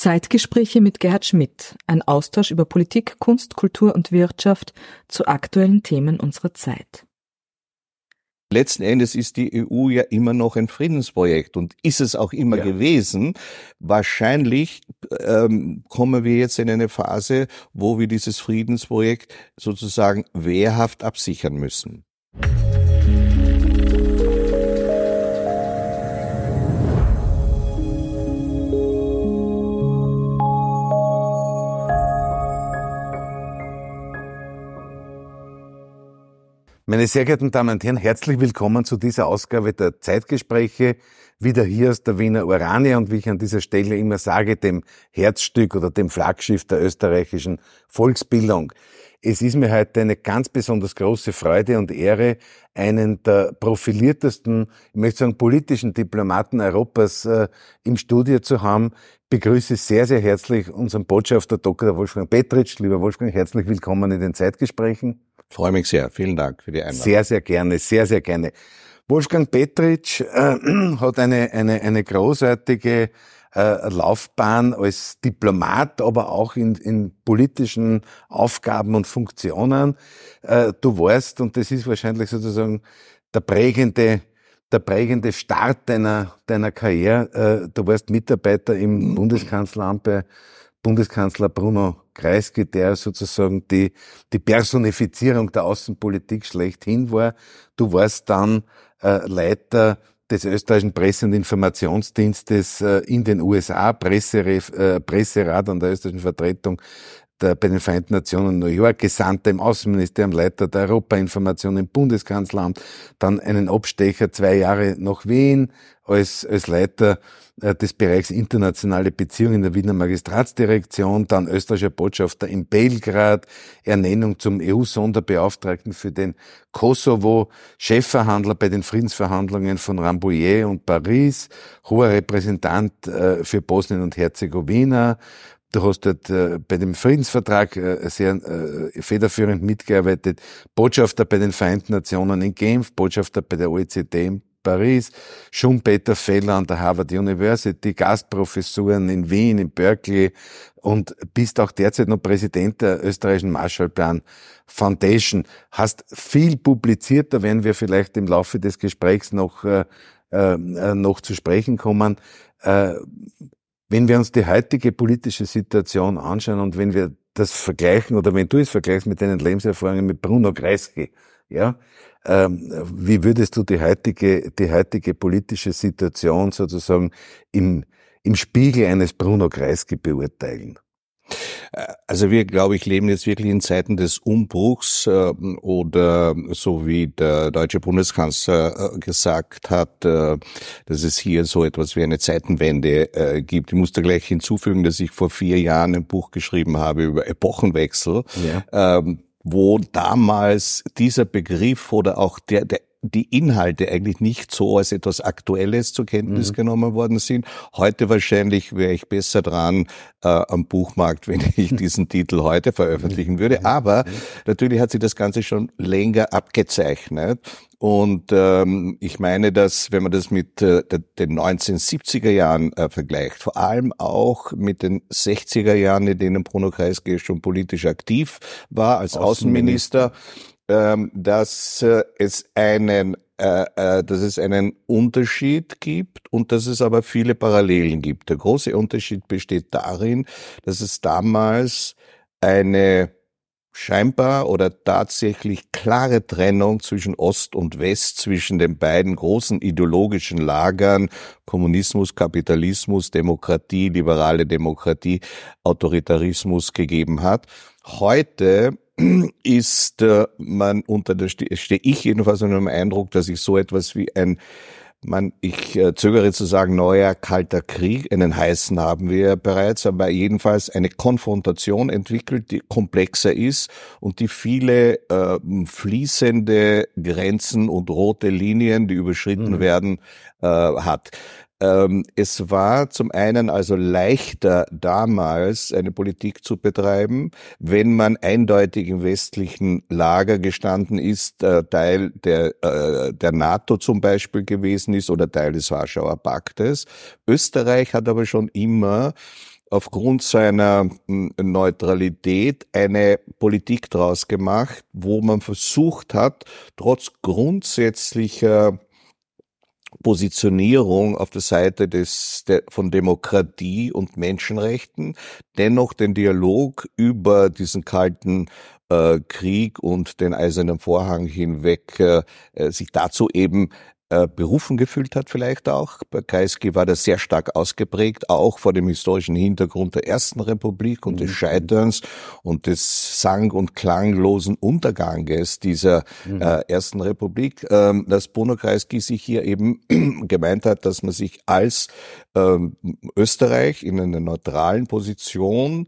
Zeitgespräche mit Gerhard Schmidt, ein Austausch über Politik, Kunst, Kultur und Wirtschaft zu aktuellen Themen unserer Zeit. Letzten Endes ist die EU ja immer noch ein Friedensprojekt und ist es auch immer ja. gewesen. Wahrscheinlich ähm, kommen wir jetzt in eine Phase, wo wir dieses Friedensprojekt sozusagen wehrhaft absichern müssen. Meine sehr geehrten Damen und Herren, herzlich willkommen zu dieser Ausgabe der Zeitgespräche. Wieder hier aus der Wiener Urania und wie ich an dieser Stelle immer sage, dem Herzstück oder dem Flaggschiff der österreichischen Volksbildung. Es ist mir heute eine ganz besonders große Freude und Ehre, einen der profiliertesten, ich möchte sagen, politischen Diplomaten Europas äh, im Studio zu haben. Ich begrüße sehr, sehr herzlich unseren Botschafter Dr. Wolfgang Petritsch. Lieber Wolfgang, herzlich willkommen in den Zeitgesprächen. Freue mich sehr. Vielen Dank für die Einladung. Sehr, sehr gerne, sehr, sehr gerne. Wolfgang Petritsch äh, hat eine, eine, eine großartige äh, Laufbahn als Diplomat, aber auch in, in politischen Aufgaben und Funktionen. Äh, du warst, und das ist wahrscheinlich sozusagen der prägende der prägende Start deiner, deiner Karriere. Äh, du warst Mitarbeiter im Bundeskanzleramt bei Bundeskanzler Bruno Kreisky, der sozusagen die, die Personifizierung der Außenpolitik schlechthin war. Du warst dann äh, Leiter des österreichischen Presse- und Informationsdienstes äh, in den USA, äh, Presserat an der österreichischen Vertretung der, bei den Vereinten Nationen New York, Gesandter im Außenministerium, Leiter der Europainformation im Bundeskanzleramt, dann einen Abstecher zwei Jahre nach Wien als, als Leiter äh, des Bereichs internationale Beziehungen in der Wiener Magistratsdirektion, dann österreichischer Botschafter in Belgrad, Ernennung zum EU-Sonderbeauftragten für den Kosovo, Chefverhandler bei den Friedensverhandlungen von Rambouillet und Paris, hoher Repräsentant äh, für Bosnien und Herzegowina, Du hast dort äh, bei dem Friedensvertrag äh, sehr äh, federführend mitgearbeitet, Botschafter bei den Vereinten Nationen in Genf, Botschafter bei der OECD in Paris, Schumpeter Feller an der Harvard University, Gastprofessuren in Wien, in Berkeley und bist auch derzeit noch Präsident der österreichischen Marshallplan Foundation. Hast viel publiziert, da werden wir vielleicht im Laufe des Gesprächs noch, äh, äh, noch zu sprechen kommen. Äh, wenn wir uns die heutige politische Situation anschauen und wenn wir das vergleichen oder wenn du es vergleichst mit deinen Lebenserfahrungen mit Bruno Kreisky, ja, ähm, wie würdest du die heutige, die heutige politische Situation sozusagen im, im Spiegel eines Bruno Kreisky beurteilen? Also wir, glaube ich, leben jetzt wirklich in Zeiten des Umbruchs äh, oder so wie der deutsche Bundeskanzler äh, gesagt hat, äh, dass es hier so etwas wie eine Zeitenwende äh, gibt. Ich muss da gleich hinzufügen, dass ich vor vier Jahren ein Buch geschrieben habe über Epochenwechsel. Ja. Ähm, wo damals dieser Begriff oder auch der, der die Inhalte eigentlich nicht so als etwas Aktuelles zur Kenntnis mhm. genommen worden sind. Heute wahrscheinlich wäre ich besser dran äh, am Buchmarkt, wenn ich diesen Titel heute veröffentlichen würde. Aber natürlich hat sich das Ganze schon länger abgezeichnet. Und ähm, ich meine, dass wenn man das mit äh, den 1970er Jahren äh, vergleicht, vor allem auch mit den 60er Jahren, in denen Bruno Kreisky schon politisch aktiv war als Außenminister, Außenminister ähm, dass äh, es einen äh, äh, dass es einen Unterschied gibt und dass es aber viele Parallelen gibt. Der große Unterschied besteht darin, dass es damals eine scheinbar oder tatsächlich klare Trennung zwischen Ost und West, zwischen den beiden großen ideologischen Lagern, Kommunismus, Kapitalismus, Demokratie, liberale Demokratie, Autoritarismus gegeben hat. Heute ist äh, man unter der, stehe ich jedenfalls unter dem Eindruck, dass ich so etwas wie ein man, ich äh, zögere zu sagen, neuer kalter Krieg, einen heißen haben wir bereits, aber jedenfalls eine Konfrontation entwickelt, die komplexer ist und die viele äh, fließende Grenzen und rote Linien, die überschritten mhm. werden, äh, hat. Ähm, es war zum einen also leichter damals eine Politik zu betreiben, wenn man eindeutig im westlichen Lager gestanden ist, äh, Teil der, äh, der NATO zum Beispiel gewesen ist oder Teil des Warschauer Paktes. Österreich hat aber schon immer aufgrund seiner hm, Neutralität eine Politik daraus gemacht, wo man versucht hat, trotz grundsätzlicher Positionierung auf der Seite des, der, von Demokratie und Menschenrechten, dennoch den Dialog über diesen kalten äh, Krieg und den eisernen Vorhang hinweg äh, äh sich dazu eben äh, berufen gefühlt hat vielleicht auch. Bei Kreisky war das sehr stark ausgeprägt, auch vor dem historischen Hintergrund der Ersten Republik und mhm. des Scheiterns und des sang- und klanglosen Unterganges dieser mhm. äh, Ersten Republik, ähm, dass Bruno Kreisky sich hier eben gemeint hat, dass man sich als ähm, Österreich in einer neutralen Position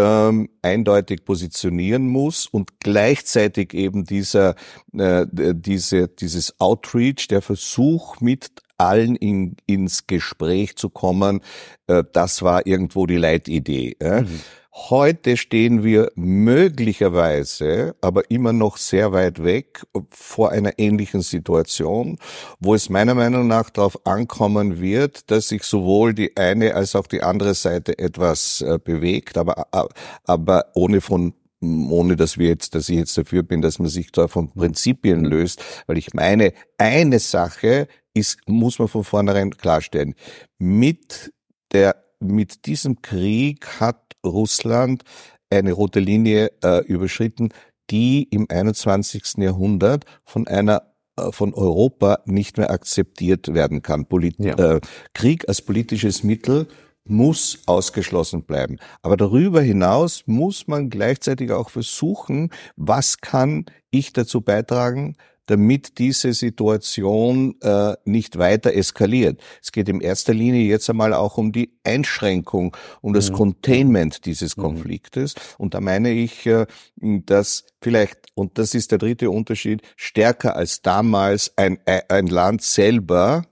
ähm, eindeutig positionieren muss und gleichzeitig eben dieser, äh, diese, dieses Outreach, der Versuch mit allen in, ins Gespräch zu kommen, äh, das war irgendwo die Leitidee. Äh. Mhm. Heute stehen wir möglicherweise, aber immer noch sehr weit weg, vor einer ähnlichen Situation, wo es meiner Meinung nach darauf ankommen wird, dass sich sowohl die eine als auch die andere Seite etwas äh, bewegt, aber, äh, aber ohne von ohne dass wir jetzt, dass ich jetzt dafür bin, dass man sich da von Prinzipien löst, weil ich meine, eine Sache ist, muss man von vornherein klarstellen. Mit der, mit diesem Krieg hat Russland eine rote Linie äh, überschritten, die im 21. Jahrhundert von einer äh, von Europa nicht mehr akzeptiert werden kann. Polit ja. äh, Krieg als politisches Mittel muss ausgeschlossen bleiben. Aber darüber hinaus muss man gleichzeitig auch versuchen, was kann ich dazu beitragen, damit diese Situation äh, nicht weiter eskaliert. Es geht in erster Linie jetzt einmal auch um die Einschränkung, um das mhm. Containment dieses mhm. Konfliktes. Und da meine ich, äh, dass vielleicht, und das ist der dritte Unterschied, stärker als damals ein, ein Land selber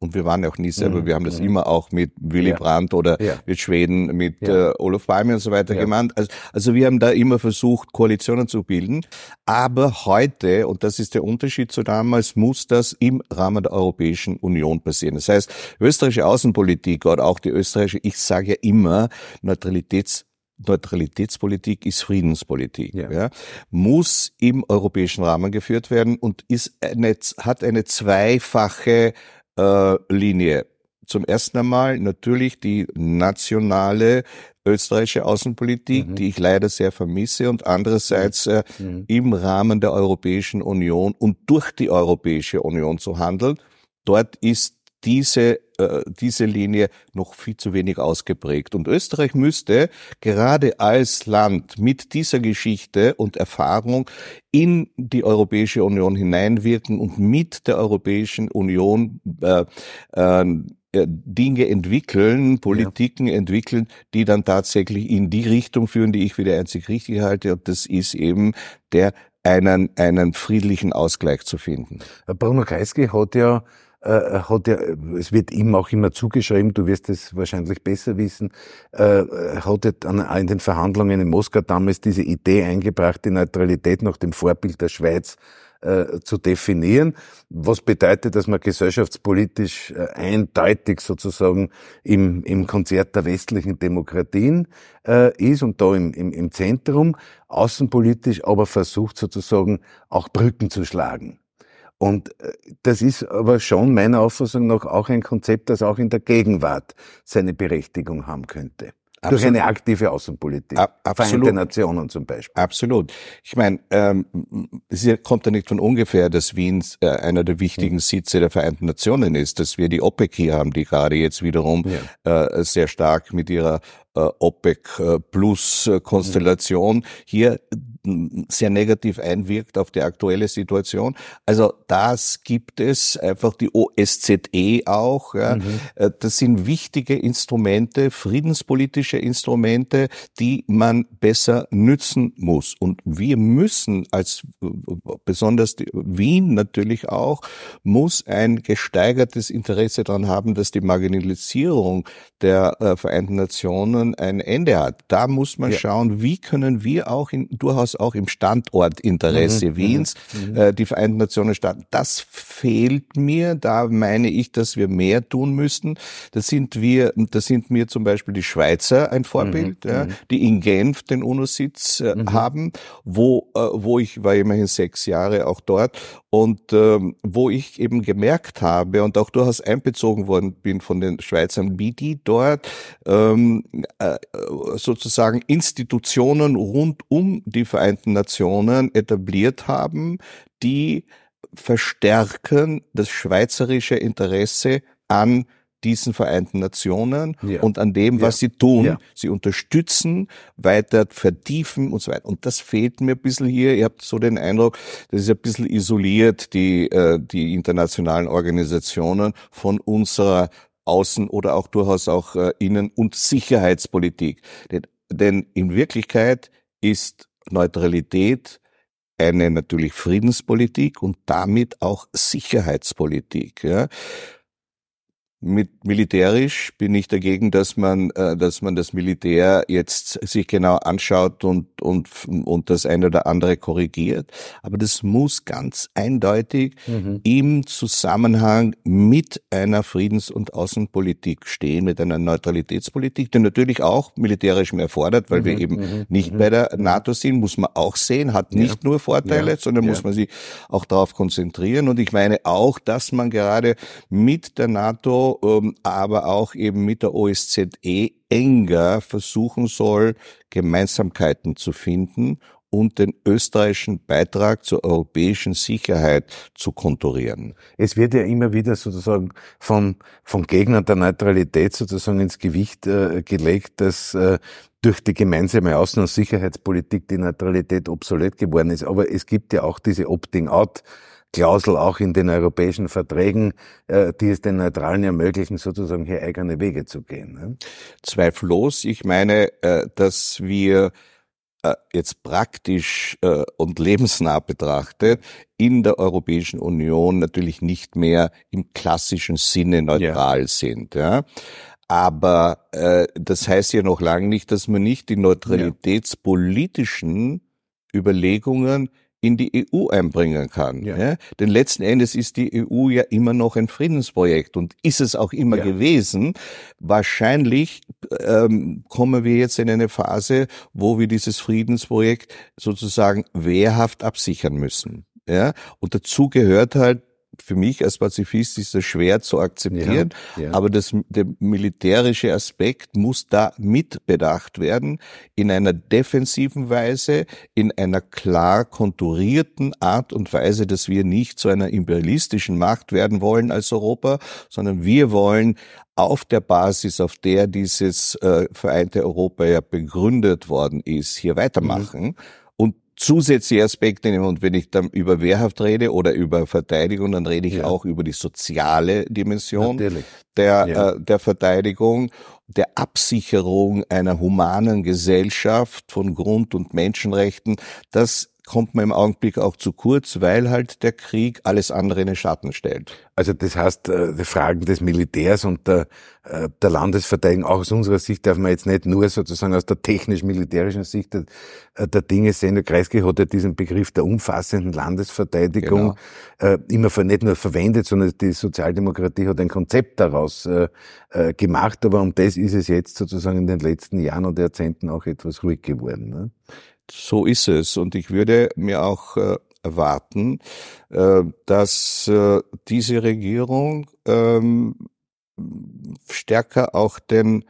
und wir waren ja auch nie selber, mhm. wir haben das mhm. immer auch mit Willy ja. Brandt oder ja. mit Schweden, mit ja. äh, Olaf Palme und so weiter gemacht. Also, also wir haben da immer versucht, Koalitionen zu bilden. Aber heute, und das ist der Unterschied zu damals, muss das im Rahmen der Europäischen Union passieren. Das heißt, österreichische Außenpolitik oder auch die österreichische, ich sage ja immer, Neutralitäts Neutralitätspolitik ist Friedenspolitik, ja. ja. muss im europäischen Rahmen geführt werden und ist eine, hat eine zweifache äh, Linie. Zum ersten einmal natürlich die nationale österreichische Außenpolitik, mhm. die ich leider sehr vermisse, und andererseits äh, mhm. im Rahmen der Europäischen Union und durch die Europäische Union zu handeln. Dort ist diese, äh, diese Linie noch viel zu wenig ausgeprägt. Und Österreich müsste gerade als Land mit dieser Geschichte und Erfahrung in die Europäische Union hineinwirken und mit der Europäischen Union äh, äh, Dinge entwickeln, Politiken ja. entwickeln, die dann tatsächlich in die Richtung führen, die ich für die einzig richtig halte. Und das ist eben der einen, einen friedlichen Ausgleich zu finden. Bruno Kreisky hat ja äh, hat ja, es wird ihm auch immer zugeschrieben, du wirst es wahrscheinlich besser wissen, äh, hat er dann in den Verhandlungen in Moskau damals diese Idee eingebracht, die Neutralität nach dem Vorbild der Schweiz äh, zu definieren, was bedeutet, dass man gesellschaftspolitisch äh, eindeutig sozusagen im, im Konzert der westlichen Demokratien äh, ist und da im, im, im Zentrum, außenpolitisch aber versucht sozusagen auch Brücken zu schlagen. Und äh, das ist aber schon meiner Auffassung nach auch ein Konzept, das auch in der Gegenwart seine Berechtigung haben könnte. Absolut. Durch eine aktive Außenpolitik. A absolut. Vereinte Nationen zum Beispiel. Absolut. Ich meine, ähm, es kommt ja nicht von ungefähr, dass Wien äh, einer der wichtigen hm. Sitze der Vereinten Nationen ist, dass wir die OPEC hier haben, die gerade jetzt wiederum ja. äh, sehr stark mit ihrer äh, OPEC Plus Konstellation hier sehr negativ einwirkt auf die aktuelle Situation. Also das gibt es, einfach die OSZE auch. Ja. Mhm. Äh, das sind wichtige Instrumente, friedenspolitische Instrumente, die man besser nützen muss. Und wir müssen als besonders Wien natürlich auch, muss ein gesteigertes Interesse daran haben, dass die Marginalisierung der äh, Vereinten Nationen ein Ende hat. Da muss man ja. schauen, wie können wir auch in durchaus auch im Standortinteresse mhm, Wiens mhm. äh, die Vereinten Nationen starten. Das fehlt mir. Da meine ich, dass wir mehr tun müssten. Da sind wir, da sind mir zum Beispiel die Schweizer ein Vorbild, mhm, ja, mhm. die in Genf den UNO-Sitz äh, mhm. haben, wo, äh, wo ich war immerhin sechs Jahre auch dort und ähm, wo ich eben gemerkt habe und auch durchaus einbezogen worden bin von den Schweizern, wie die dort ähm, äh, sozusagen Institutionen rund um die Vereinten Nationen etabliert haben, die verstärken das schweizerische Interesse an diesen Vereinten Nationen ja. und an dem, was ja. sie tun. Ja. Sie unterstützen, weiter vertiefen und so weiter. Und das fehlt mir ein bisschen hier. Ihr habt so den Eindruck, das ist ein bisschen isoliert, die, äh, die internationalen Organisationen von unserer Außen- oder auch durchaus auch äh, Innen- und Sicherheitspolitik. Denn, denn in Wirklichkeit ist Neutralität eine natürlich Friedenspolitik und damit auch Sicherheitspolitik. Ja. Mit militärisch bin ich dagegen, dass man, äh, dass man das Militär jetzt sich genau anschaut und, und, und das eine oder andere korrigiert. Aber das muss ganz eindeutig mhm. im Zusammenhang mit einer Friedens- und Außenpolitik stehen, mit einer Neutralitätspolitik, die natürlich auch militärisch mehr fordert, weil mhm. wir eben mhm. nicht mhm. bei der NATO sind, muss man auch sehen, hat nicht ja. nur Vorteile, ja. sondern ja. muss man sich auch darauf konzentrieren. Und ich meine auch, dass man gerade mit der NATO ähm, aber auch eben mit der OSZE enger versuchen soll, Gemeinsamkeiten zu finden und den österreichischen Beitrag zur europäischen Sicherheit zu konturieren. Es wird ja immer wieder sozusagen von, von Gegnern der Neutralität sozusagen ins Gewicht äh, gelegt, dass äh, durch die gemeinsame Außen- und Sicherheitspolitik die Neutralität obsolet geworden ist. Aber es gibt ja auch diese Opting-out Klausel auch in den europäischen Verträgen, äh, die es den Neutralen ermöglichen, sozusagen hier eigene Wege zu gehen. Ne? Zweifellos. Ich meine, äh, dass wir äh, jetzt praktisch und lebensnah betrachtet in der Europäischen Union natürlich nicht mehr im klassischen Sinne neutral ja. sind. Ja. Aber äh, das heißt ja noch lange nicht, dass man nicht die neutralitätspolitischen Überlegungen in die EU einbringen kann. Ja. ja. Denn letzten Endes ist die EU ja immer noch ein Friedensprojekt und ist es auch immer ja. gewesen. Wahrscheinlich ähm, kommen wir jetzt in eine Phase, wo wir dieses Friedensprojekt sozusagen wehrhaft absichern müssen. Ja, und dazu gehört halt für mich als Pazifist ist das schwer zu akzeptieren, ja, ja. aber das, der militärische Aspekt muss da mitbedacht werden in einer defensiven Weise, in einer klar konturierten Art und Weise, dass wir nicht zu einer imperialistischen Macht werden wollen als Europa, sondern wir wollen auf der Basis, auf der dieses äh, vereinte Europa ja begründet worden ist, hier weitermachen. Mhm zusätzliche Aspekte nehmen. Und wenn ich dann über Wehrhaft rede oder über Verteidigung, dann rede ich ja. auch über die soziale Dimension der, ja. äh, der Verteidigung, der Absicherung einer humanen Gesellschaft von Grund- und Menschenrechten. Das kommt man im Augenblick auch zu kurz, weil halt der Krieg alles andere in den Schatten stellt. Also das heißt, äh, die Fragen des Militärs und der, äh, der Landesverteidigung, auch aus unserer Sicht darf man jetzt nicht nur sozusagen aus der technisch-militärischen Sicht der, äh, der Dinge sehen. Der Kreisky hat ja diesen Begriff der umfassenden Landesverteidigung genau. immer nicht nur verwendet, sondern die Sozialdemokratie hat ein Konzept daraus gemacht. Aber um das ist es jetzt sozusagen in den letzten Jahren und Jahrzehnten auch etwas ruhig geworden. Ne? So ist es. Und ich würde mir auch äh, erwarten, äh, dass äh, diese Regierung ähm, stärker auch den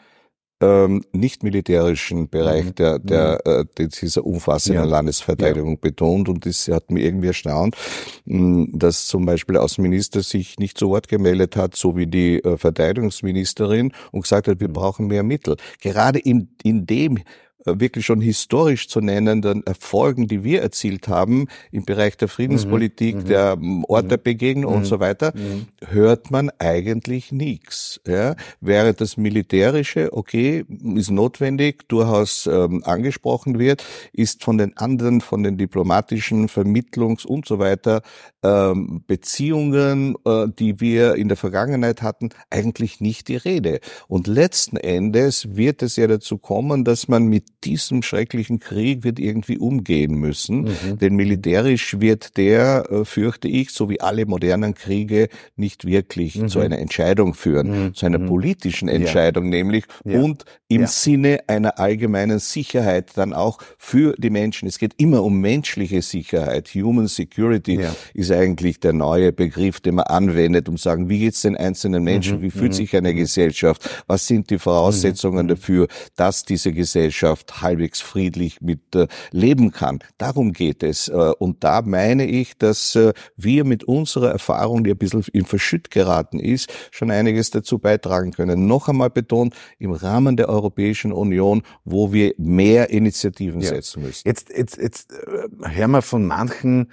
ähm, nicht militärischen Bereich mhm. der, der, mhm. äh, dieser umfassenden ja. Landesverteidigung ja. betont und das hat mir irgendwie erstaunt, mh, dass zum Beispiel der Außenminister sich nicht zu Wort gemeldet hat, so wie die äh, Verteidigungsministerin und gesagt hat, wir mhm. brauchen mehr Mittel. Gerade in, in dem wirklich schon historisch zu nennenden Erfolgen, die wir erzielt haben im Bereich der Friedenspolitik, mhm, mhm. der Ort mhm. der Begegnung mhm, und so weiter, mhm. hört man eigentlich nichts. Ja? Während das Militärische, okay, ist notwendig, durchaus ähm, angesprochen wird, ist von den anderen, von den diplomatischen Vermittlungs- und so weiter ähm, Beziehungen, äh, die wir in der Vergangenheit hatten, eigentlich nicht die Rede. Und letzten Endes wird es ja dazu kommen, dass man mit diesem schrecklichen Krieg wird irgendwie umgehen müssen. Mhm. Denn militärisch wird der, äh, fürchte ich, so wie alle modernen Kriege, nicht wirklich mhm. zu einer Entscheidung führen, mhm. zu einer mhm. politischen Entscheidung ja. nämlich ja. und im ja. Sinne einer allgemeinen Sicherheit dann auch für die Menschen. Es geht immer um menschliche Sicherheit. Human Security ist eigentlich der neue Begriff, den man anwendet, um zu sagen, wie geht's den einzelnen Menschen, mhm. wie fühlt mhm. sich eine Gesellschaft, was sind die Voraussetzungen mhm. dafür, dass diese Gesellschaft halbwegs friedlich mit äh, leben kann. Darum geht es. Äh, und da meine ich, dass äh, wir mit unserer Erfahrung, die ein bisschen in Verschütt geraten ist, schon einiges dazu beitragen können. Noch einmal betont, im Rahmen der Europäischen Union, wo wir mehr Initiativen ja. setzen müssen. Jetzt, jetzt, jetzt äh, hören wir von manchen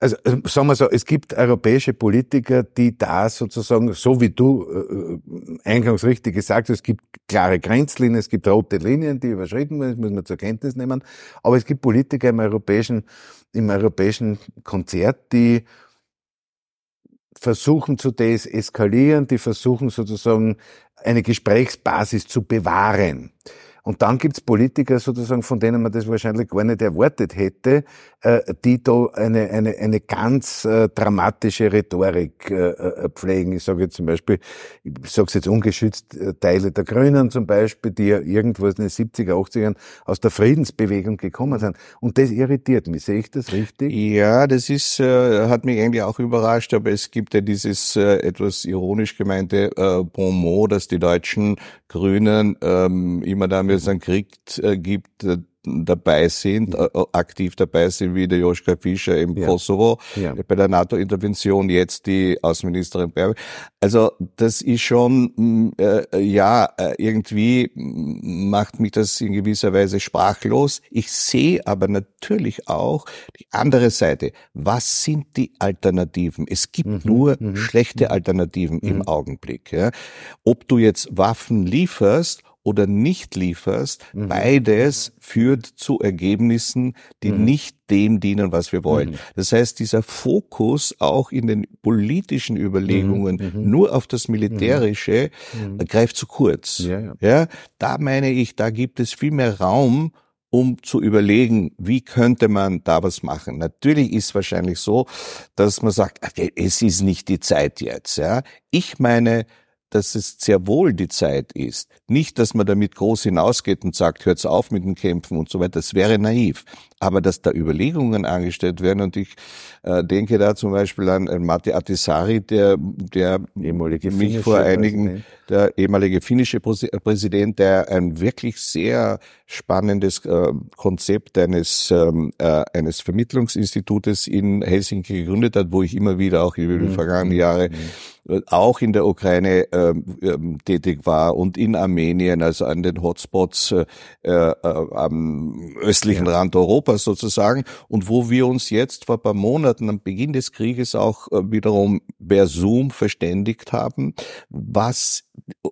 also äh, sagen wir so, es gibt europäische Politiker, die da sozusagen, so wie du äh, eingangs richtig gesagt hast, es gibt klare Grenzlinien, es gibt rote Linien, die überschritten werden, das muss man zur Kenntnis nehmen. Aber es gibt Politiker im europäischen, im europäischen Konzert, die versuchen zu deeskalieren, die versuchen sozusagen eine Gesprächsbasis zu bewahren. Und dann gibt's Politiker sozusagen, von denen man das wahrscheinlich gar nicht erwartet hätte, äh, die da eine, eine, eine ganz äh, dramatische Rhetorik äh, pflegen. Ich sage jetzt zum Beispiel, ich sage jetzt ungeschützt, Teile der Grünen zum Beispiel, die ja irgendwo in den 70er, 80ern aus der Friedensbewegung gekommen sind. Und das irritiert mich. Sehe ich das richtig? Ja, das ist, hat mich eigentlich auch überrascht, aber es gibt ja dieses etwas ironisch gemeinte äh, Bon mot, dass die deutschen Grünen ähm, immer damit es einen Krieg äh, gibt, äh, dabei sind, äh, aktiv dabei sind, wie der Joschka Fischer im ja. Kosovo, ja. bei der NATO-Intervention, jetzt die Außenministerin Baerbock. Also das ist schon, mm, äh, ja, irgendwie macht mich das in gewisser Weise sprachlos. Ich sehe aber natürlich auch die andere Seite. Was sind die Alternativen? Es gibt mhm. nur mhm. schlechte mhm. Alternativen mhm. im Augenblick. Ja. Ob du jetzt Waffen lieferst oder nicht lieferst, mhm. beides führt zu Ergebnissen, die mhm. nicht dem dienen, was wir wollen. Mhm. Das heißt, dieser Fokus auch in den politischen Überlegungen mhm. Mhm. nur auf das Militärische mhm. greift zu kurz. Ja, ja. ja, da meine ich, da gibt es viel mehr Raum, um zu überlegen, wie könnte man da was machen. Natürlich ist wahrscheinlich so, dass man sagt, es ist nicht die Zeit jetzt. Ja, ich meine, dass es sehr wohl die Zeit ist. Nicht, dass man damit groß hinausgeht und sagt, hört's auf mit dem Kämpfen und so weiter. Das wäre naiv. Aber dass da Überlegungen angestellt werden und ich äh, denke da zum Beispiel an, an Matti Atisari, der, der mich vor einigen, Präsident. der ehemalige finnische Präsident, der ein wirklich sehr spannendes äh, Konzept eines, ähm, äh, eines Vermittlungsinstitutes in Helsinki gegründet hat, wo ich immer wieder auch über die mhm. vergangenen Jahre mhm auch in der Ukraine äh, tätig war und in Armenien, also an den Hotspots äh, äh, am östlichen ja. Rand Europas sozusagen, und wo wir uns jetzt vor ein paar Monaten am Beginn des Krieges auch äh, wiederum per Zoom verständigt haben, was,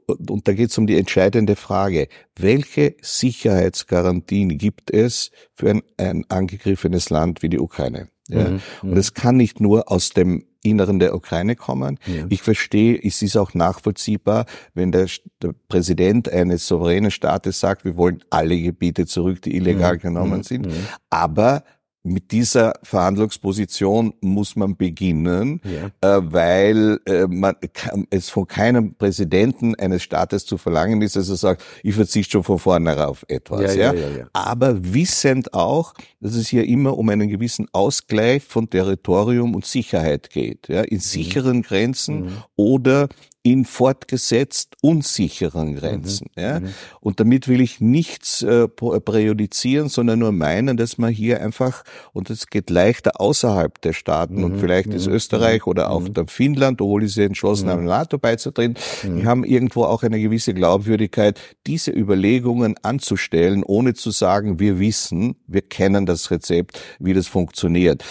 und da geht es um die entscheidende Frage, welche Sicherheitsgarantien gibt es für ein, ein angegriffenes Land wie die Ukraine? Ja. Mhm, und es kann nicht nur aus dem Inneren der Ukraine kommen. Ja. Ich verstehe, es ist auch nachvollziehbar, wenn der, der, Präsident eines souveränen Staates sagt, wir wollen alle Gebiete zurück, die illegal mhm. genommen mhm. sind. Mhm. Aber mit dieser Verhandlungsposition muss man beginnen, ja. äh, weil äh, man kann, es von keinem Präsidenten eines Staates zu verlangen ist, dass er sagt, ich verzichte schon von vornherein auf etwas. Ja, ja, ja, Aber wissend auch, dass es hier immer um einen gewissen Ausgleich von Territorium und Sicherheit geht, ja, in mhm. sicheren Grenzen mhm. oder in fortgesetzt unsicheren Grenzen. Mhm. Ja? Mhm. Und damit will ich nichts äh, präjudizieren, sondern nur meinen, dass man hier einfach, und es geht leichter außerhalb der Staaten, mhm. und vielleicht ist mhm. Österreich oder auch mhm. der Finnland, obwohl sie entschlossen haben, NATO beizutreten, die haben irgendwo auch eine gewisse Glaubwürdigkeit, diese Überlegungen anzustellen, ohne zu sagen, wir wissen, wir kennen das Rezept, wie das funktioniert.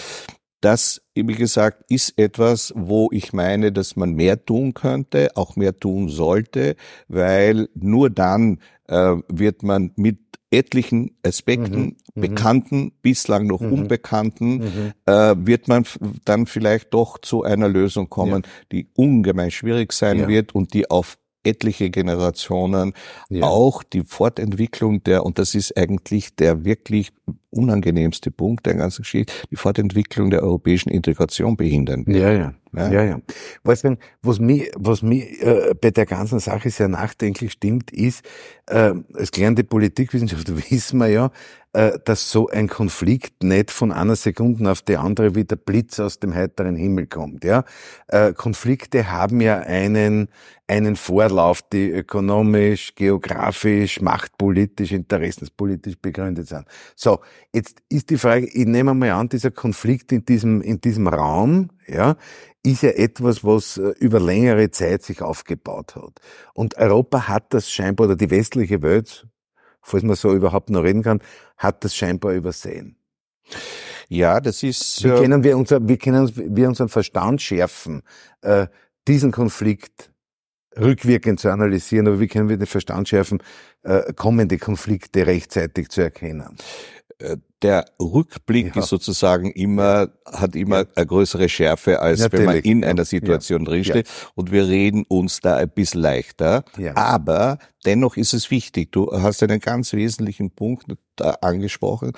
Das, wie gesagt, ist etwas, wo ich meine, dass man mehr tun könnte, auch mehr tun sollte, weil nur dann äh, wird man mit etlichen Aspekten, mhm. Bekannten, bislang noch Unbekannten, äh, wird man dann vielleicht doch zu einer Lösung kommen, ja. die ungemein schwierig sein ja. wird und die auf etliche Generationen ja. auch die Fortentwicklung der, und das ist eigentlich der wirklich unangenehmste Punkt der ganzen Geschichte, die Fortentwicklung der europäischen Integration behindern. Ja, ja. Ja, ja. ja. Was, wenn, was mich, was mich äh, bei der ganzen Sache sehr nachdenklich stimmt, ist, äh, als gelernte Politikwissenschaftler wissen wir ja, dass so ein Konflikt nicht von einer Sekunde auf die andere wie der Blitz aus dem heiteren Himmel kommt. Ja? Äh, Konflikte haben ja einen, einen Vorlauf, die ökonomisch, geografisch, machtpolitisch, interessenspolitisch begründet sind. So, jetzt ist die Frage, ich nehme mal an, dieser Konflikt in diesem, in diesem Raum, ja, ist ja etwas, was äh, über längere Zeit sich aufgebaut hat. Und Europa hat das scheinbar, oder die westliche Welt, falls man so überhaupt noch reden kann, hat das scheinbar übersehen. Ja, das ist. Wie können wir, unser, wie können wir unseren Verstand schärfen, äh, diesen Konflikt rückwirkend zu analysieren, aber wie können wir den Verstand schärfen, äh, kommende Konflikte rechtzeitig zu erkennen? Der Rückblick ja. ist sozusagen immer, hat immer ja. eine größere Schärfe, als Natürlich. wenn man in einer Situation ja. drinsteht. Und wir reden uns da ein bisschen leichter. Aber dennoch ist es wichtig. Du hast einen ganz wesentlichen Punkt angesprochen.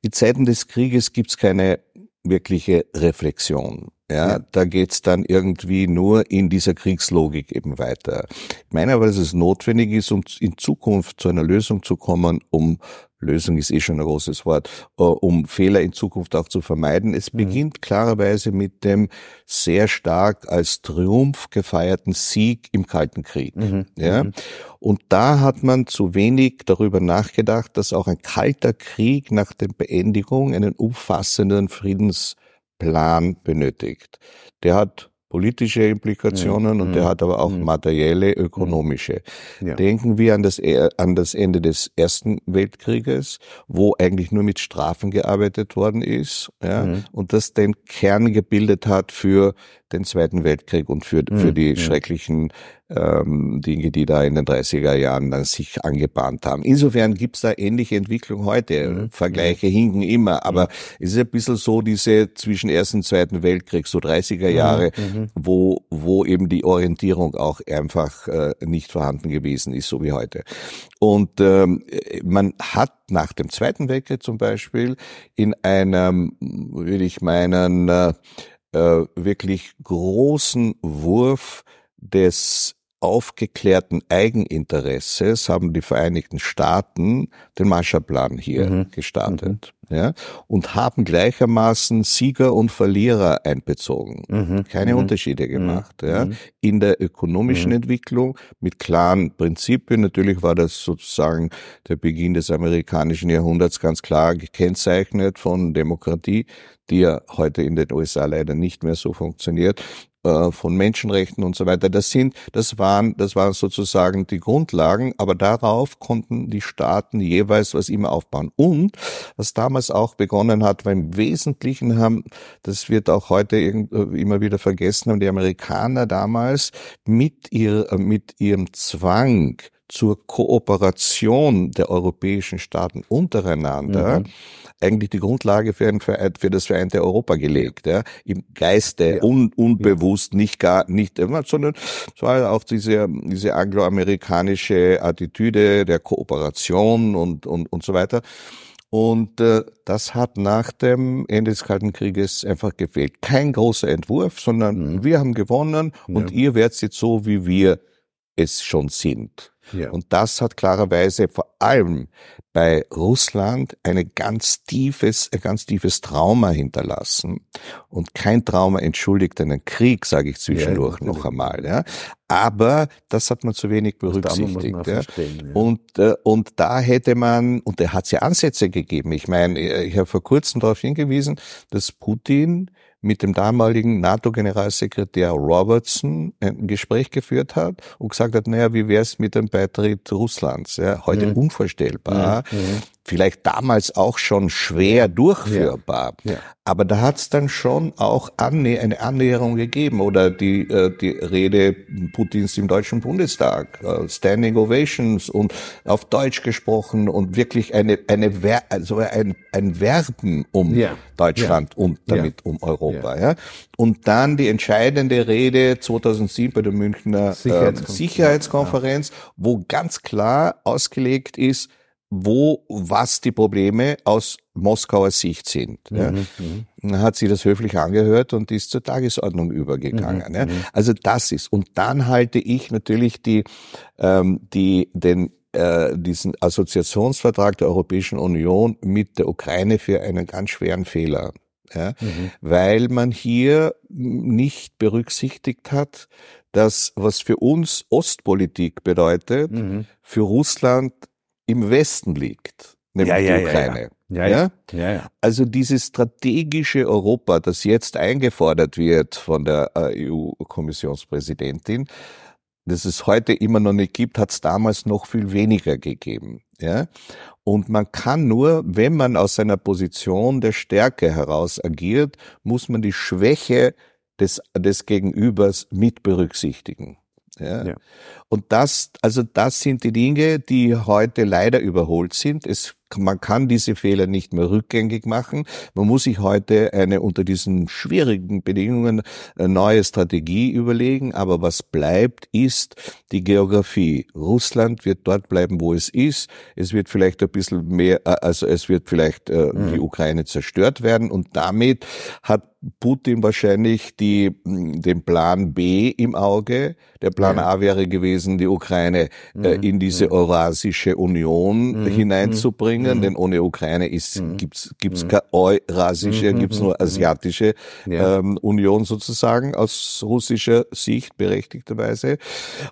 In Zeiten des Krieges gibt es keine wirkliche Reflexion. Ja, ja. da geht's dann irgendwie nur in dieser Kriegslogik eben weiter. Ich meine aber, dass es notwendig ist, um in Zukunft zu einer Lösung zu kommen, um Lösung ist eh schon ein großes Wort, äh, um Fehler in Zukunft auch zu vermeiden. Es mhm. beginnt klarerweise mit dem sehr stark als Triumph gefeierten Sieg im Kalten Krieg. Mhm. Ja? Mhm. Und da hat man zu wenig darüber nachgedacht, dass auch ein kalter Krieg nach der Beendigung einen umfassenden Friedens Plan benötigt. Der hat politische Implikationen ja. und der hat aber auch materielle, ökonomische. Ja. Denken wir an das, e, an das Ende des Ersten Weltkrieges, wo eigentlich nur mit Strafen gearbeitet worden ist, ja, mhm. und das den Kern gebildet hat für den Zweiten Weltkrieg und für, für mhm. die schrecklichen ähm, Dinge, die da in den 30er Jahren dann sich angebahnt haben. Insofern gibt's da ähnliche Entwicklung heute. Mhm. Vergleiche mhm. hinken immer, aber es ist ein bisschen so diese zwischen Ersten und Zweiten Weltkrieg, so 30er mhm. Jahre, mhm. wo, wo eben die Orientierung auch einfach äh, nicht vorhanden gewesen ist, so wie heute. Und ähm, man hat nach dem Zweiten Weltkrieg zum Beispiel in einem, würde ich meinen, äh, äh wirklich großen Wurf des aufgeklärten Eigeninteresses haben die Vereinigten Staaten den Marshallplan hier mhm. gestartet. Mhm. Ja, und haben gleichermaßen Sieger und Verlierer einbezogen. Mhm. Keine mhm. Unterschiede mhm. gemacht. Ja, mhm. in der ökonomischen Entwicklung mit klaren Prinzipien. Natürlich war das sozusagen der Beginn des amerikanischen Jahrhunderts ganz klar gekennzeichnet von Demokratie, die ja heute in den USA leider nicht mehr so funktioniert äh, von Menschenrechten und so weiter. Das sind, das waren, das waren sozusagen die Grundlagen, aber darauf konnten die Staaten jeweils was immer aufbauen. Und was damals auch begonnen hat, weil im Wesentlichen haben, das wird auch heute äh, immer wieder vergessen, haben die Amerikaner damals mit ihr, äh, mit ihrem Zwang zur Kooperation der europäischen Staaten untereinander mhm eigentlich die Grundlage für, ein, für das vereinte Europa gelegt, ja, im Geiste, ja. un, unbewusst, nicht gar, nicht immer, sondern es war auch diese, diese angloamerikanische Attitüde der Kooperation und, und, und so weiter. Und äh, das hat nach dem Ende des Kalten Krieges einfach gefehlt. Kein großer Entwurf, sondern mhm. wir haben gewonnen ja. und ihr werdet jetzt so, wie wir es schon sind. Ja. Und das hat klarerweise vor allem bei Russland eine ganz tiefes, ein ganz tiefes Trauma hinterlassen. Und kein Trauma entschuldigt einen Krieg, sage ich zwischendurch ja, noch einmal. Ja. Aber das hat man zu wenig berücksichtigt. Ja. ja. Und, äh, und da hätte man, und da hat es ja Ansätze gegeben. Ich meine, ich habe vor kurzem darauf hingewiesen, dass Putin mit dem damaligen NATO-Generalsekretär Robertson ein Gespräch geführt hat und gesagt hat, naja, wie wär's mit dem Beitritt Russlands? Ja, heute mhm. unvorstellbar. Mhm. Vielleicht damals auch schon schwer durchführbar. Ja. Ja. Aber da hat es dann schon auch annä eine Annäherung gegeben. Oder die, äh, die Rede Putins im Deutschen Bundestag, äh, Standing Ovations und auf Deutsch gesprochen und wirklich eine, eine Wer also ein, ein Werben um Ja. Deutschland und damit um Europa. Ja. Und dann die entscheidende Rede 2007 bei der Münchner ähm, Sicherheitskonferenz. Sicherheitskonferenz, wo ganz klar ausgelegt ist, wo was die Probleme aus Moskauer Sicht sind. Ja. Mhm. Dann hat sie das höflich angehört und ist zur Tagesordnung übergegangen. Ja. Also das ist. Und dann halte ich natürlich die, ähm, die, den, äh, diesen Assoziationsvertrag der Europäischen Union mit der Ukraine für einen ganz schweren Fehler. Ja, weil man hier nicht berücksichtigt hat, dass was für uns Ostpolitik bedeutet, Mhm. für Russland im Westen liegt, nämlich Ja, ja, die Ukraine. Ja, ja. Ja, ja. Also dieses strategische Europa, das jetzt eingefordert wird von der äh, EU-Kommissionspräsidentin, das es heute immer noch nicht gibt, hat es damals noch viel weniger gegeben. Ja? Und man kann nur, wenn man aus seiner Position der Stärke heraus agiert, muss man die Schwäche des, des Gegenübers mit berücksichtigen. Ja. Ja. Und das, also das sind die Dinge, die heute leider überholt sind. Es, man kann diese Fehler nicht mehr rückgängig machen. Man muss sich heute eine unter diesen schwierigen Bedingungen eine neue Strategie überlegen. Aber was bleibt, ist die Geografie. Russland wird dort bleiben, wo es ist. Es wird vielleicht ein bisschen mehr, äh, also es wird vielleicht äh, die Ukraine zerstört werden. Und damit hat Putin wahrscheinlich die, den Plan B im Auge. Der Plan A wäre gewesen, die Ukraine äh, in diese Eurasische Union hineinzubringen, denn ohne Ukraine ist, gibt's, gibt's keine Eurasische, gibt's nur Asiatische Ja. ähm, Union sozusagen aus russischer Sicht berechtigterweise.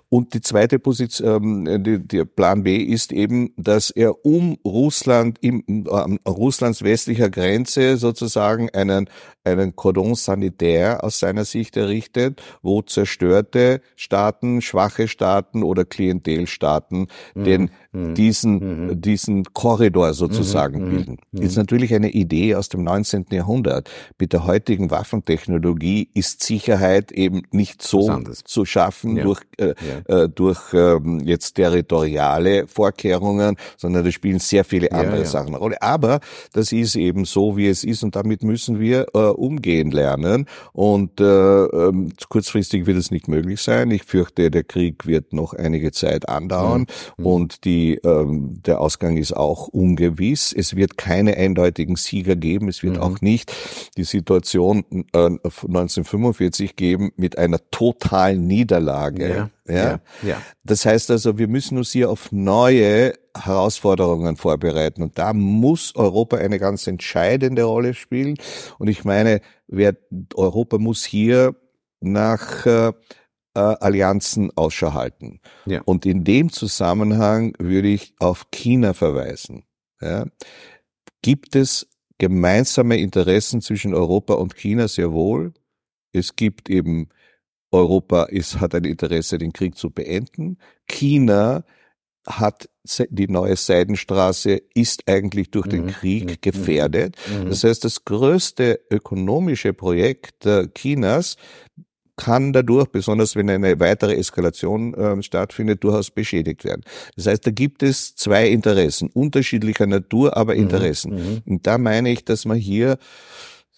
Und die zweite Position, ähm, die, der Plan B ist eben, dass er um Russland, im, ähm, Russlands westlicher Grenze sozusagen einen einen Cordon sanitaire aus seiner Sicht errichtet, wo zerstörte Staaten, schwache Staaten oder Klientelstaaten den diesen diesen Korridor sozusagen bilden. Ist natürlich eine Idee aus dem 19. Jahrhundert. Mit der heutigen Waffentechnologie ist Sicherheit eben nicht so zu schaffen Ja. durch äh, äh, durch ähm, jetzt territoriale Vorkehrungen, sondern da spielen sehr viele andere ja. Sachen eine Rolle. Aber das ist eben so, wie es ist und damit müssen wir äh, umgehen lernen. Und äh, ähm, kurzfristig wird es nicht möglich sein. Ich fürchte, der Krieg wird noch einige Zeit andauern und die, ähm, der Ausgang ist auch ungewiss. Es wird keine eindeutigen Sieger geben. Es wird auch nicht die Situation äh, 1945 geben mit einer totalen Niederlage. Ja, ja, ja. Das heißt also, wir müssen uns hier auf neue Herausforderungen vorbereiten. Und da muss Europa eine ganz entscheidende Rolle spielen. Und ich meine, wer, Europa muss hier nach äh, äh, Allianzen Ausschau halten. Ja. Und in dem Zusammenhang würde ich auf China verweisen. Ja. Gibt es gemeinsame Interessen zwischen Europa und China sehr wohl? Es gibt eben Europa ist, hat ein Interesse, den Krieg zu beenden. China hat die neue Seidenstraße ist eigentlich durch den Mhm, Krieg mhm, gefährdet. Mhm. Das heißt, das größte ökonomische Projekt äh, Chinas kann dadurch, besonders wenn eine weitere Eskalation äh, stattfindet, durchaus beschädigt werden. Das heißt, da gibt es zwei Interessen, unterschiedlicher Natur, aber Interessen. mhm. Und da meine ich, dass man hier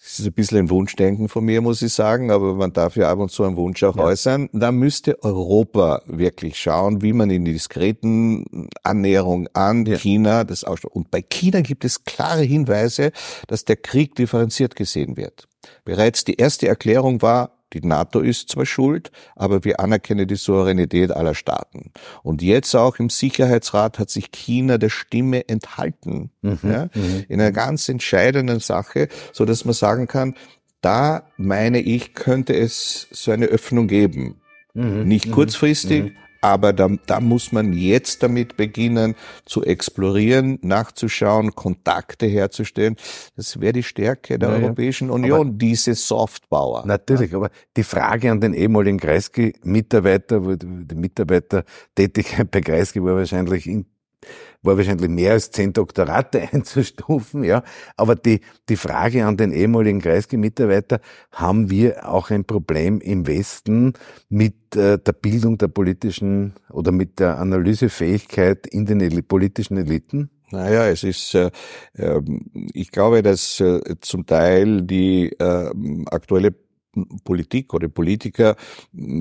das ist ein bisschen ein Wunschdenken von mir, muss ich sagen, aber man darf ja ab und zu einen Wunsch auch äußern. Da müsste Europa wirklich schauen, wie man in die diskreten Annäherung an Ja. China das ausschaut. Und bei China gibt es klare Hinweise, dass der Krieg differenziert gesehen wird. Bereits die erste Erklärung war, die NATO ist zwar schuld, aber wir anerkennen die Souveränität aller Staaten. Und jetzt auch im Sicherheitsrat hat sich China der Stimme enthalten, ja, in einer ganz entscheidenden Sache, so dass man sagen kann, da meine ich, könnte es so eine Öffnung geben. Mhm. Nicht kurzfristig, aber da, da muss man jetzt damit beginnen zu explorieren, nachzuschauen, Kontakte herzustellen. Das wäre die Stärke der Ja, ja. Europäischen Union, diese Softpower. Natürlich, aber die Frage an den ehemaligen Kreisky-Mitarbeiter, wo die Mitarbeitertätigkeit bei Kreisky war wahrscheinlich in war wahrscheinlich mehr als zehn Doktorate einzustufen, ja. Aber die, die Frage an den ehemaligen Kreisgemitarbeiter, haben wir auch ein Problem im Westen mit äh, der Bildung der politischen oder mit der Analysefähigkeit in den politischen Eliten? Naja, es ist, äh, äh, ich glaube, dass äh, zum Teil die äh, aktuelle Politik oder Politiker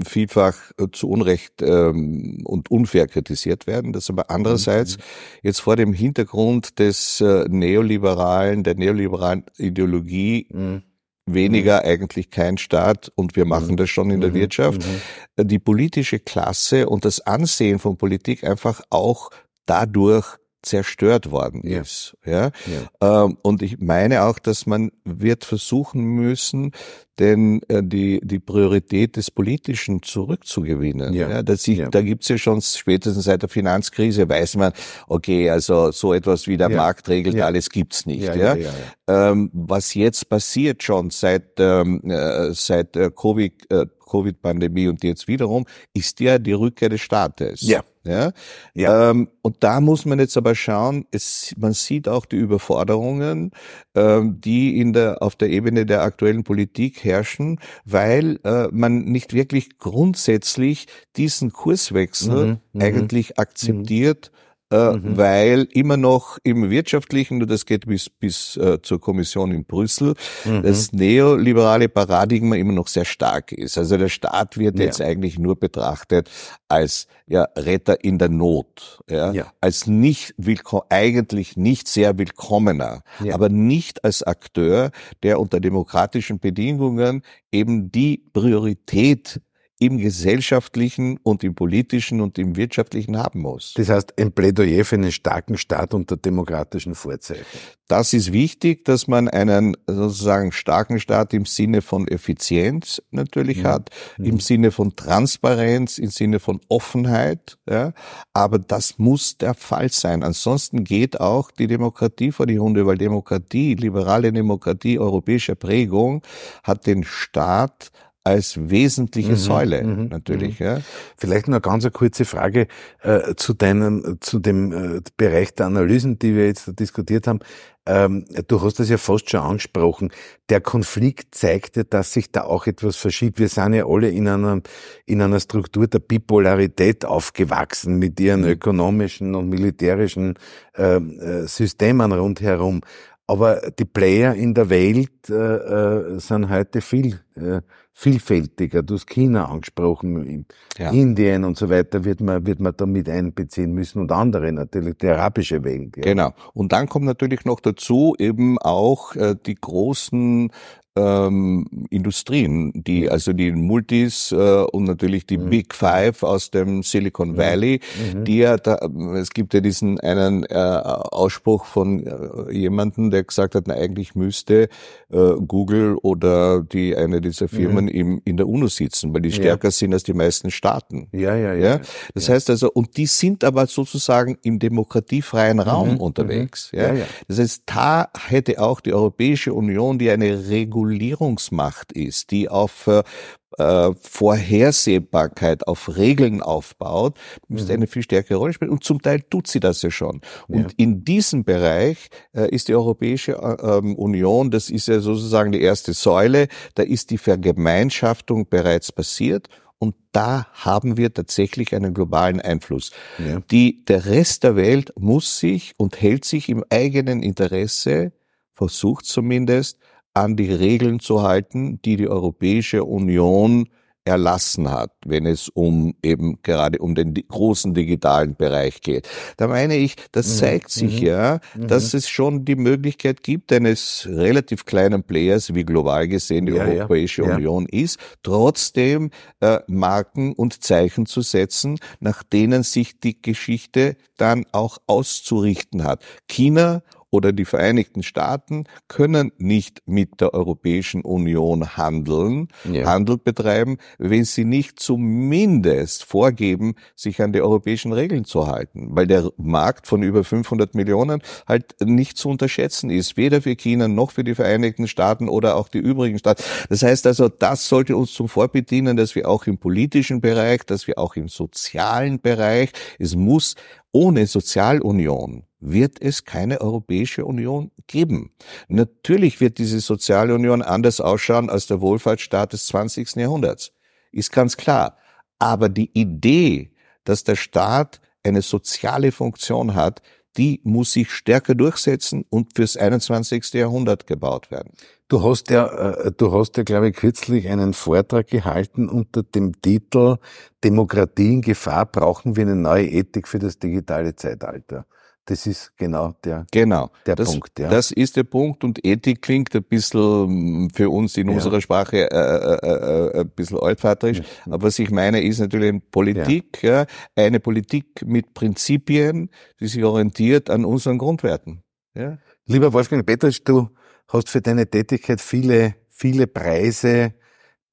vielfach zu Unrecht ähm, und unfair kritisiert werden. Das aber andererseits mhm. jetzt vor dem Hintergrund des äh, neoliberalen, der neoliberalen Ideologie mhm. weniger mhm. eigentlich kein Staat und wir machen mhm. das schon in der mhm. Wirtschaft, mhm. die politische Klasse und das Ansehen von Politik einfach auch dadurch zerstört worden ja. ist. Ja? ja. Ähm, und ich meine auch, dass man wird versuchen müssen, denn äh, die die Priorität des Politischen zurückzugewinnen. Ja. ja dass ich, ja. Da gibt's ja schon spätestens seit der Finanzkrise weiß man, okay, also so etwas wie der ja. Markt regelt ja. alles gibt's nicht. Ja. Ähm, was jetzt passiert schon seit ähm, äh, seit äh, Covid äh, Covid-Pandemie und jetzt wiederum, ist ja die Rückkehr des Staates. Ja. Ja, ja. Ähm, und da muss man jetzt aber schauen, es, man sieht auch die Überforderungen, ähm, die in der, auf der Ebene der aktuellen Politik herrschen, weil äh, man nicht wirklich grundsätzlich diesen Kurswechsel mhm, mhm. eigentlich mhm. Äh, mhm. weil immer noch im wirtschaftlichen, und das geht bis, bis äh, zur Kommission in Brüssel, mhm. das neoliberale Paradigma immer noch sehr stark ist. Also der Staat wird ja. jetzt eigentlich nur betrachtet als ja, Retter in der Not, ja, ja. als nicht willkommen, eigentlich nicht sehr willkommener, ja. aber nicht als Akteur, der unter demokratischen Bedingungen eben die Priorität im gesellschaftlichen und im politischen und im wirtschaftlichen haben muss. Das heißt, ein Plädoyer für einen starken Staat unter demokratischen Vorzeichen. Das ist wichtig, dass man einen sozusagen starken Staat im Sinne von Effizienz natürlich ja. hat, im Sinne von Transparenz, im Sinne von Offenheit. Ja. Aber das muss der Fall sein. Ansonsten geht auch die Demokratie vor die Hunde, weil Demokratie, liberale Demokratie europäischer Prägung hat den Staat als wesentliche mhm, Säule mhm, natürlich. Mhm. Ja. Vielleicht noch ganz eine kurze Frage äh, zu deinem, zu dem äh, Bereich der Analysen, die wir jetzt diskutiert haben. Ähm, du hast das ja fast schon angesprochen. Der Konflikt zeigte, dass sich da auch etwas verschiebt. Wir sind ja alle in einer, in einer Struktur der Bipolarität aufgewachsen mit ihren mhm. ökonomischen und militärischen äh, äh, Systemen rundherum. Aber die Player in der Welt äh, äh, sind heute viel äh, vielfältiger. Du hast China angesprochen, ja. Indien und so weiter wird man, wird man da mit einbeziehen müssen und andere natürlich, die arabische Welt. Ja. Genau. Und dann kommt natürlich noch dazu eben auch äh, die großen ähm, Industrien, die also die Multis äh, und natürlich die mhm. Big Five aus dem Silicon mhm. Valley, mhm. die ja da, es gibt ja diesen einen äh, Ausspruch von äh, jemanden, der gesagt hat, na, eigentlich müsste äh, Google oder die eine dieser Firmen mhm. im, in der UNO sitzen, weil die stärker ja. sind als die meisten Staaten. Ja, ja, ja. ja? Das ja. heißt also, und die sind aber sozusagen im demokratiefreien Raum mhm. unterwegs. Mhm. Ja? Ja, ja. Das heißt, da hätte auch die Europäische Union, die eine Regulierung Regulierungsmacht ist, die auf äh, Vorhersehbarkeit, auf Regeln aufbaut, müsste mhm. eine viel stärkere Rolle spielen. Und zum Teil tut sie das ja schon. Und ja. in diesem Bereich äh, ist die Europäische äh, ähm, Union, das ist ja sozusagen die erste Säule, da ist die Vergemeinschaftung bereits passiert. Und da haben wir tatsächlich einen globalen Einfluss. Ja. Die, der Rest der Welt muss sich und hält sich im eigenen Interesse, versucht zumindest, an die Regeln zu halten, die die Europäische Union erlassen hat, wenn es um eben gerade um den großen digitalen Bereich geht. Da meine ich, das mhm. zeigt sich mhm. ja, mhm. dass es schon die Möglichkeit gibt, eines relativ kleinen Players, wie global gesehen die ja, Europäische ja. Union ja. ist, trotzdem äh, Marken und Zeichen zu setzen, nach denen sich die Geschichte dann auch auszurichten hat. China oder die Vereinigten Staaten können nicht mit der Europäischen Union handeln, ja. Handel betreiben, wenn sie nicht zumindest vorgeben, sich an die europäischen Regeln zu halten, weil der Markt von über 500 Millionen halt nicht zu unterschätzen ist, weder für China noch für die Vereinigten Staaten oder auch die übrigen Staaten. Das heißt also, das sollte uns zum Vorbild dienen, dass wir auch im politischen Bereich, dass wir auch im sozialen Bereich, es muss ohne Sozialunion wird es keine Europäische Union geben. Natürlich wird diese Sozialunion anders ausschauen als der Wohlfahrtsstaat des 20. Jahrhunderts. Ist ganz klar. Aber die Idee, dass der Staat eine soziale Funktion hat, die muss sich stärker durchsetzen und fürs 21. Jahrhundert gebaut werden. Du hast ja, äh, du hast ja, glaube ich, kürzlich einen Vortrag gehalten unter dem Titel Demokratie in Gefahr brauchen wir eine neue Ethik für das digitale Zeitalter. Das ist genau der, genau. der das, Punkt. Ja. Das ist der Punkt und Ethik klingt ein bisschen für uns in ja. unserer Sprache äh, äh, äh, ein bisschen altvaterisch. Ja. Aber was ich meine ist natürlich Politik, ja. ja, eine Politik mit Prinzipien, die sich orientiert an unseren Grundwerten. Ja. Lieber Wolfgang Petritsch, du hast für deine Tätigkeit viele, viele Preise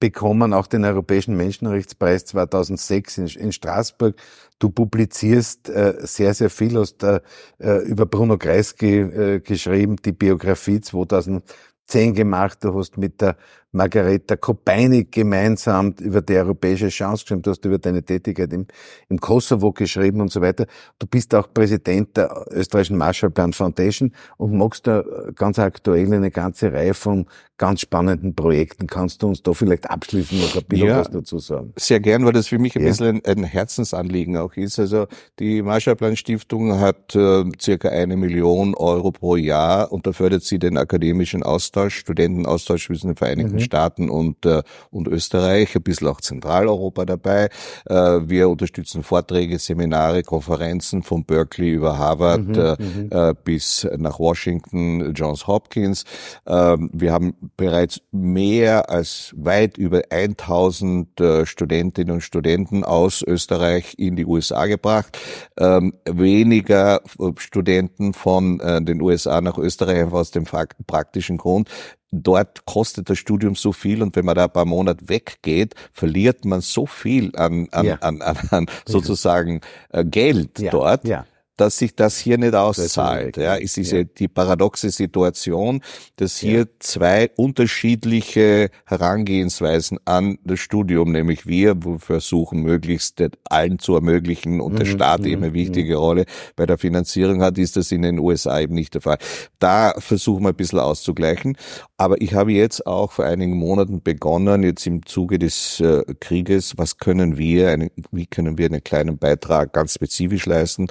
bekommen, auch den Europäischen Menschenrechtspreis 2006 in, in Straßburg. Du publizierst äh, sehr, sehr viel, hast äh, äh über Bruno Kreisky äh, geschrieben, die Biografie 2010 gemacht. Du hast mit der Margareta Kopeinik gemeinsam über die europäische Chance geschrieben. Du hast über deine Tätigkeit im, im Kosovo geschrieben und so weiter. Du bist auch Präsident der österreichischen Marshallplan Foundation und magst da ganz aktuell eine ganze Reihe von ganz spannenden Projekten. Kannst du uns da vielleicht abschließend noch ein bisschen ja, was dazu sagen? Sehr gern, weil das für mich ein ja. bisschen ein, ein, Herzensanliegen auch ist. Also die Marshallplan Stiftung hat äh, circa eine Million Euro pro Jahr und da fördert sie den akademischen Austausch, Studentenaustausch zwischen den Vereinigten mhm. Staaten und, äh, und Österreich, ein bisschen auch Zentraleuropa dabei. Äh, wir unterstützen Vorträge, Seminare, Konferenzen von Berkeley über Harvard mhm, äh, mhm. äh, bis nach Washington, Johns Hopkins. Äh, wir haben bereits mehr als weit über 1000 äh, Studentinnen und Studenten aus Österreich in die USA gebracht. Ähm, weniger Studenten von äh, den USA nach Österreich einfach aus dem praktischen Grund dort kostet das Studium so viel und wenn man da ein paar Monate weggeht, verliert man so viel an, an, ja. an, an, an sozusagen äh, Geld ja. dort. Ja dass sich das hier nicht auszahlt. Ja, ist diese ja. die paradoxe Situation, dass hier ja. zwei unterschiedliche Herangehensweisen an das Studium, nämlich wir, wo wir versuchen, möglichst allen zu ermöglichen und mhm. der Staat eben eine mhm. wichtige mhm. Rolle bei der Finanzierung hat, ist das in den USA eben nicht der Fall. Da versuchen wir ein bisschen auszugleichen. Aber ich habe jetzt auch vor einigen Monaten begonnen, jetzt im Zuge des äh, Krieges, was können wir, eine, wie können wir einen kleinen Beitrag ganz spezifisch leisten?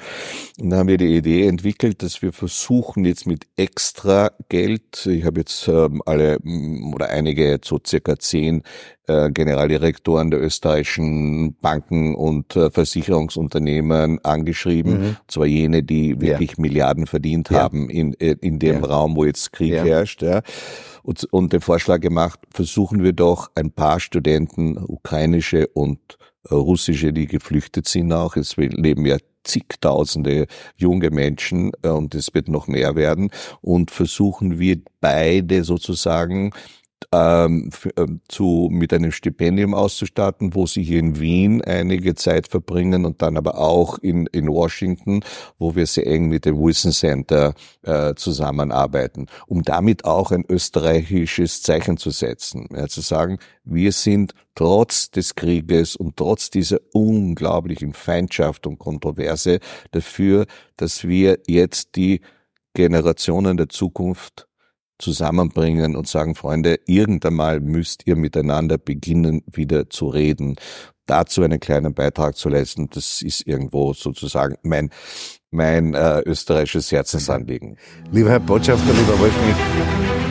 Und da haben wir die Idee entwickelt, dass wir versuchen jetzt mit extra Geld, ich habe jetzt ähm, alle oder einige, so circa zehn Generaldirektoren der österreichischen Banken und äh, Versicherungsunternehmen angeschrieben, mhm. zwar jene, die wirklich ja. Milliarden verdient ja. haben in, äh, in dem ja. Raum, wo jetzt Krieg herrscht. Ja und, und den Vorschlag gemacht, versuchen wir doch ein paar Studenten, ukrainische und russische, die geflüchtet sind auch. Es leben ja zigtausende junge Menschen äh, und es wird noch mehr werden und versuchen wir beide sozusagen ähm, zu, mit einem Stipendium auszustatten, wo sie hier in Wien einige Zeit verbringen und dann aber auch in, in Washington, wo wir sehr eng mit dem Wilson Center äh, zusammenarbeiten, um damit auch ein österreichisches Zeichen zu setzen. Ja, zu sagen, wir sind trotz des Krieges und trotz dieser unglaublichen Feindschaft und Kontroverse dafür, dass wir jetzt die Generationen der Zukunft zusammenbringen und sagen, Freunde, irgendwann mal müsst ihr miteinander beginnen, wieder zu reden. Dazu einen kleinen Beitrag zu leisten, das ist irgendwo sozusagen mein, mein äh, österreichisches Herzensanliegen. Lieber Herr Botschafter, lieber Wolfgang,